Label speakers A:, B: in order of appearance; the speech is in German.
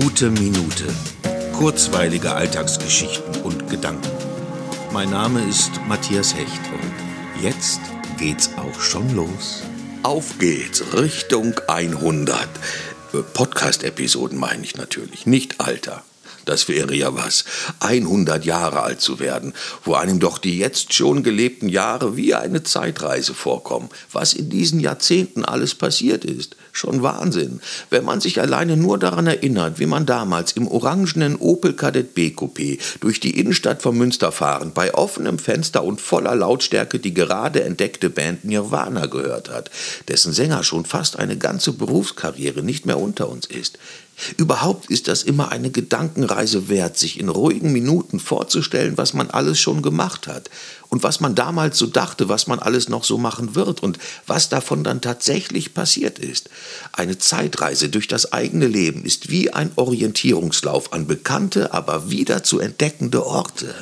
A: Gute Minute. Kurzweilige Alltagsgeschichten und Gedanken. Mein Name ist Matthias Hecht und jetzt geht's auch schon los.
B: Auf geht's, Richtung 100. Äh, Podcast-Episoden meine ich natürlich, nicht Alter. Das wäre ja was, 100 Jahre alt zu werden, wo einem doch die jetzt schon gelebten Jahre wie eine Zeitreise vorkommen. Was in diesen Jahrzehnten alles passiert ist, schon Wahnsinn. Wenn man sich alleine nur daran erinnert, wie man damals im orangenen Opel Kadett B Coupé durch die Innenstadt von Münster fahren, bei offenem Fenster und voller Lautstärke die gerade entdeckte Band Nirvana gehört hat, dessen Sänger schon fast eine ganze Berufskarriere nicht mehr unter uns ist. Überhaupt ist das immer eine Gedankenreise wert, sich in ruhigen Minuten vorzustellen, was man alles schon gemacht hat und was man damals so dachte, was man alles noch so machen wird und was davon dann tatsächlich passiert ist. Eine Zeitreise durch das eigene Leben ist wie ein Orientierungslauf an bekannte, aber wieder zu entdeckende Orte.